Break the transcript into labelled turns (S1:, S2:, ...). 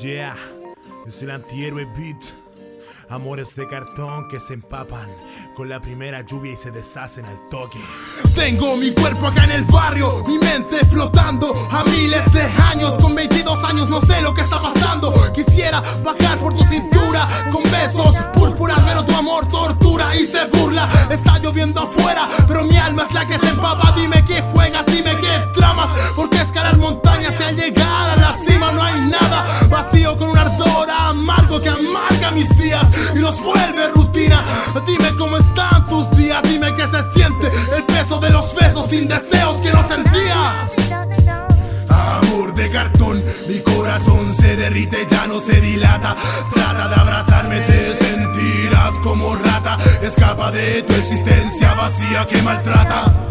S1: Yeah, es el antihéroe beat. Amores de cartón que se empapan con la primera lluvia y se deshacen al toque.
S2: Tengo mi cuerpo acá en el barrio, mi mente flotando a miles de años. Con 22 años no sé lo que está pasando. Quisiera bajar por tu cintura con besos púrpuras, pero tu amor tortura y se burla. Está lloviendo afuera, pero mi alma es la que se empapa. Dime y los vuelve rutina. Dime cómo están tus días, dime qué se siente el peso de los besos sin deseos que no sentía. Amor de cartón, mi corazón se derrite, ya no se dilata. Trata de abrazarme, te sentirás como rata. Escapa de tu existencia vacía que maltrata.